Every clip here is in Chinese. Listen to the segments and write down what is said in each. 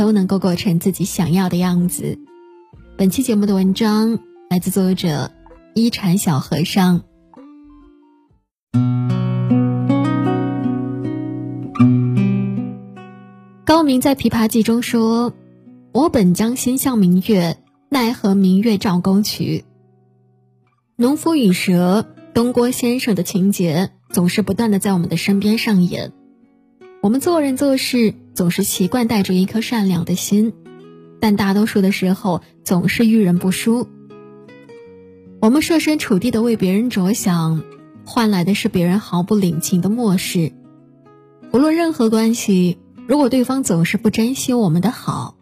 都能够过成自己想要的样子。本期节目的文章。来自作者一禅小和尚。高明在《琵琶记》中说：“我本将心向明月，奈何明月照沟渠。”农夫与蛇、东郭先生的情节总是不断的在我们的身边上演。我们做人做事总是习惯带着一颗善良的心，但大多数的时候总是遇人不淑。我们设身处地的为别人着想，换来的是别人毫不领情的漠视。无论任何关系，如果对方总是不珍惜我们的好，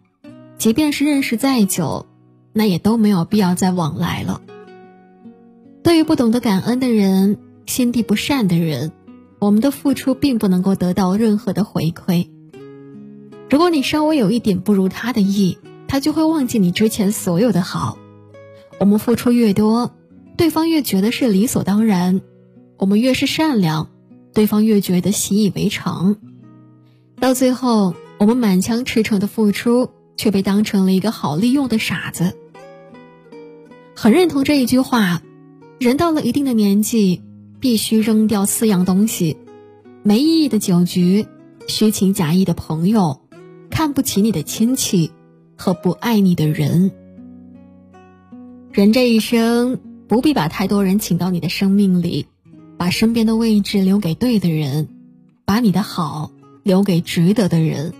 即便是认识再久，那也都没有必要再往来了。对于不懂得感恩的人，心地不善的人，我们的付出并不能够得到任何的回馈。如果你稍微有一点不如他的意，他就会忘记你之前所有的好。我们付出越多，对方越觉得是理所当然；我们越是善良，对方越觉得习以为常。到最后，我们满腔赤诚的付出，却被当成了一个好利用的傻子。很认同这一句话：人到了一定的年纪，必须扔掉四样东西：没意义的酒局、虚情假意的朋友、看不起你的亲戚和不爱你的人。人这一生不必把太多人请到你的生命里，把身边的位置留给对的人，把你的好留给值得的人。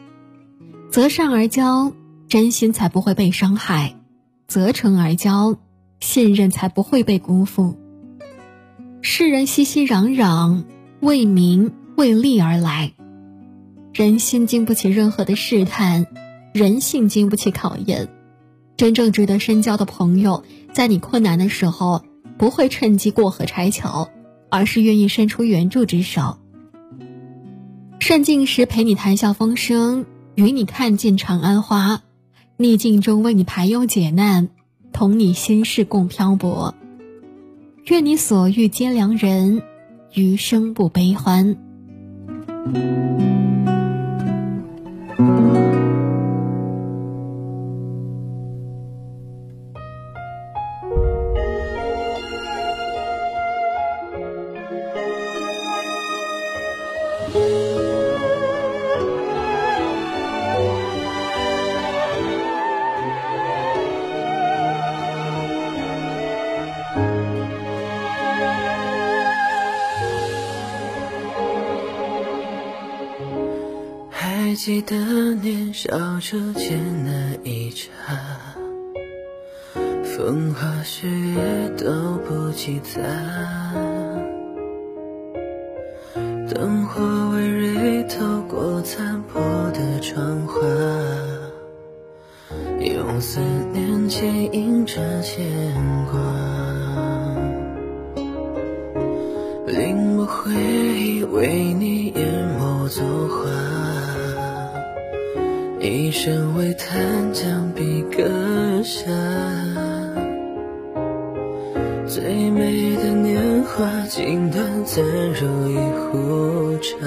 择善而交，真心才不会被伤害；择诚而交，信任才不会被辜负。世人熙熙攘攘，为名为利而来，人心经不起任何的试探，人性经不起考验。真正值得深交的朋友，在你困难的时候，不会趁机过河拆桥，而是愿意伸出援助之手。顺境时陪你谈笑风生，与你看尽长安花；逆境中为你排忧解难，同你心事共漂泊。愿你所遇皆良人，余生不悲欢。记得年少初见那一刹，风花雪月都不及他。灯火微蕊透过残破的窗花，用思念牵引着牵挂，令我回忆为你淹没作画，一生为叹将笔搁下。最美的年华，竟短暂如一壶茶，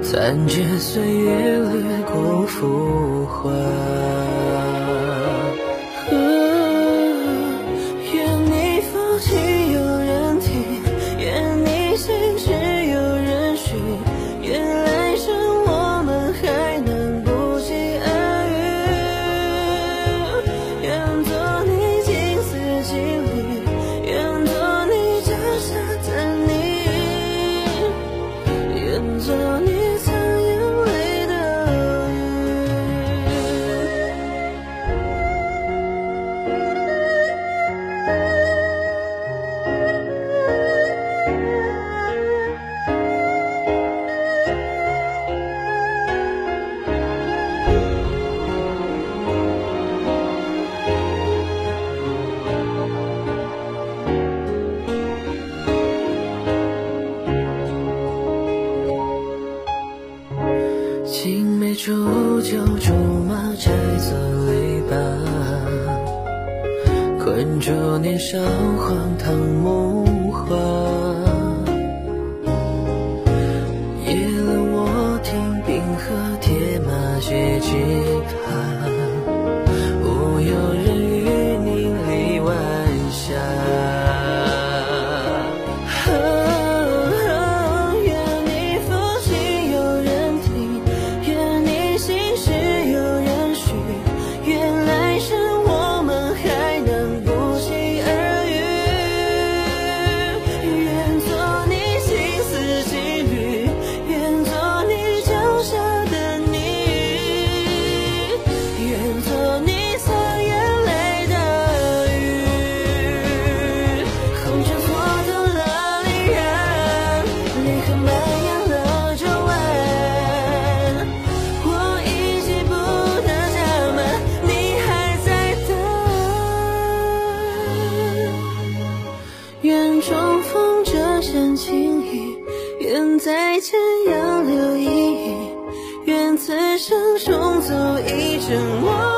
残缺岁月掠过浮华。煮酒竹马拆作篱笆，困住年少荒唐梦话。再见杨柳依依，愿此生重走一程。